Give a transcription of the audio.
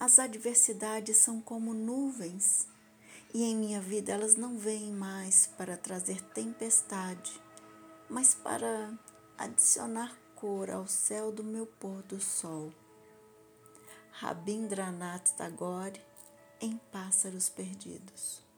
As adversidades são como nuvens e em minha vida elas não vêm mais para trazer tempestade, mas para adicionar cor ao céu do meu pôr do sol. Rabindranath Tagore em Pássaros Perdidos.